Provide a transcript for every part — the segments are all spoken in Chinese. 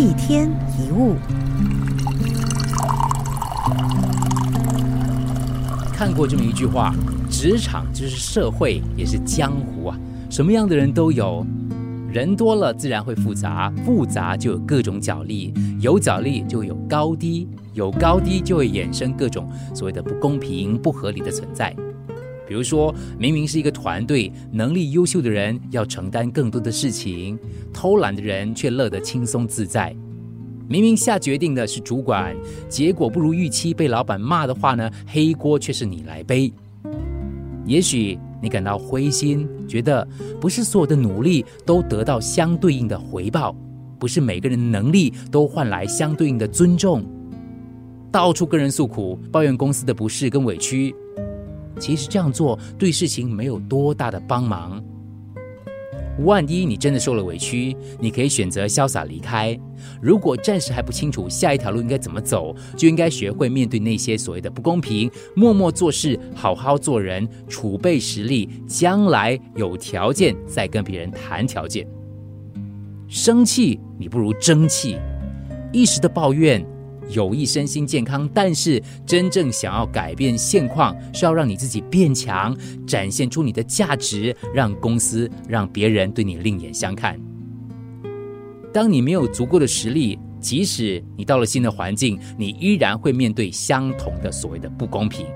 一天一物。看过这么一句话：职场就是社会，也是江湖啊，什么样的人都有。人多了，自然会复杂，复杂就有各种角力，有角力就有高低，有高低就会衍生各种所谓的不公平、不合理的存在。比如说，明明是一个团队，能力优秀的人要承担更多的事情，偷懒的人却乐得轻松自在。明明下决定的是主管，结果不如预期，被老板骂的话呢，黑锅却是你来背。也许你感到灰心，觉得不是所有的努力都得到相对应的回报，不是每个人的能力都换来相对应的尊重，到处跟人诉苦，抱怨公司的不适跟委屈。其实这样做对事情没有多大的帮忙。万一你真的受了委屈，你可以选择潇洒离开。如果暂时还不清楚下一条路应该怎么走，就应该学会面对那些所谓的不公平，默默做事，好好做人，储备实力，将来有条件再跟别人谈条件。生气你不如争气，一时的抱怨。有益身心健康，但是真正想要改变现况，是要让你自己变强，展现出你的价值，让公司、让别人对你另眼相看。当你没有足够的实力，即使你到了新的环境，你依然会面对相同的所谓的不公平。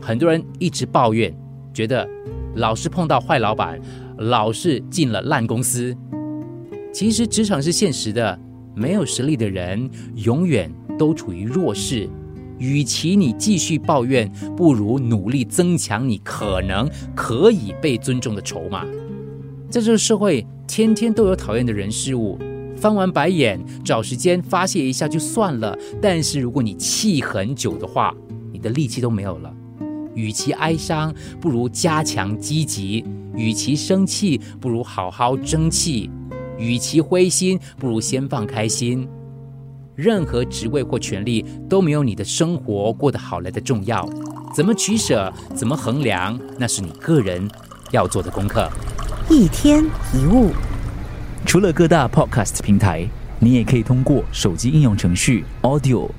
很多人一直抱怨，觉得老是碰到坏老板，老是进了烂公司。其实职场是现实的。没有实力的人永远都处于弱势。与其你继续抱怨，不如努力增强你可能可以被尊重的筹码。在这个社会，天天都有讨厌的人事物，翻完白眼，找时间发泄一下就算了。但是如果你气很久的话，你的力气都没有了。与其哀伤，不如加强积极；与其生气，不如好好争气。与其灰心，不如先放开心。任何职位或权利都没有你的生活过得好来的重要。怎么取舍，怎么衡量，那是你个人要做的功课。一天一物，除了各大 Podcast 平台，你也可以通过手机应用程序 Audio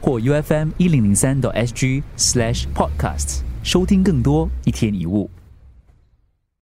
或 UFM 一零零三 SG Slash Podcast 收听更多一天一物。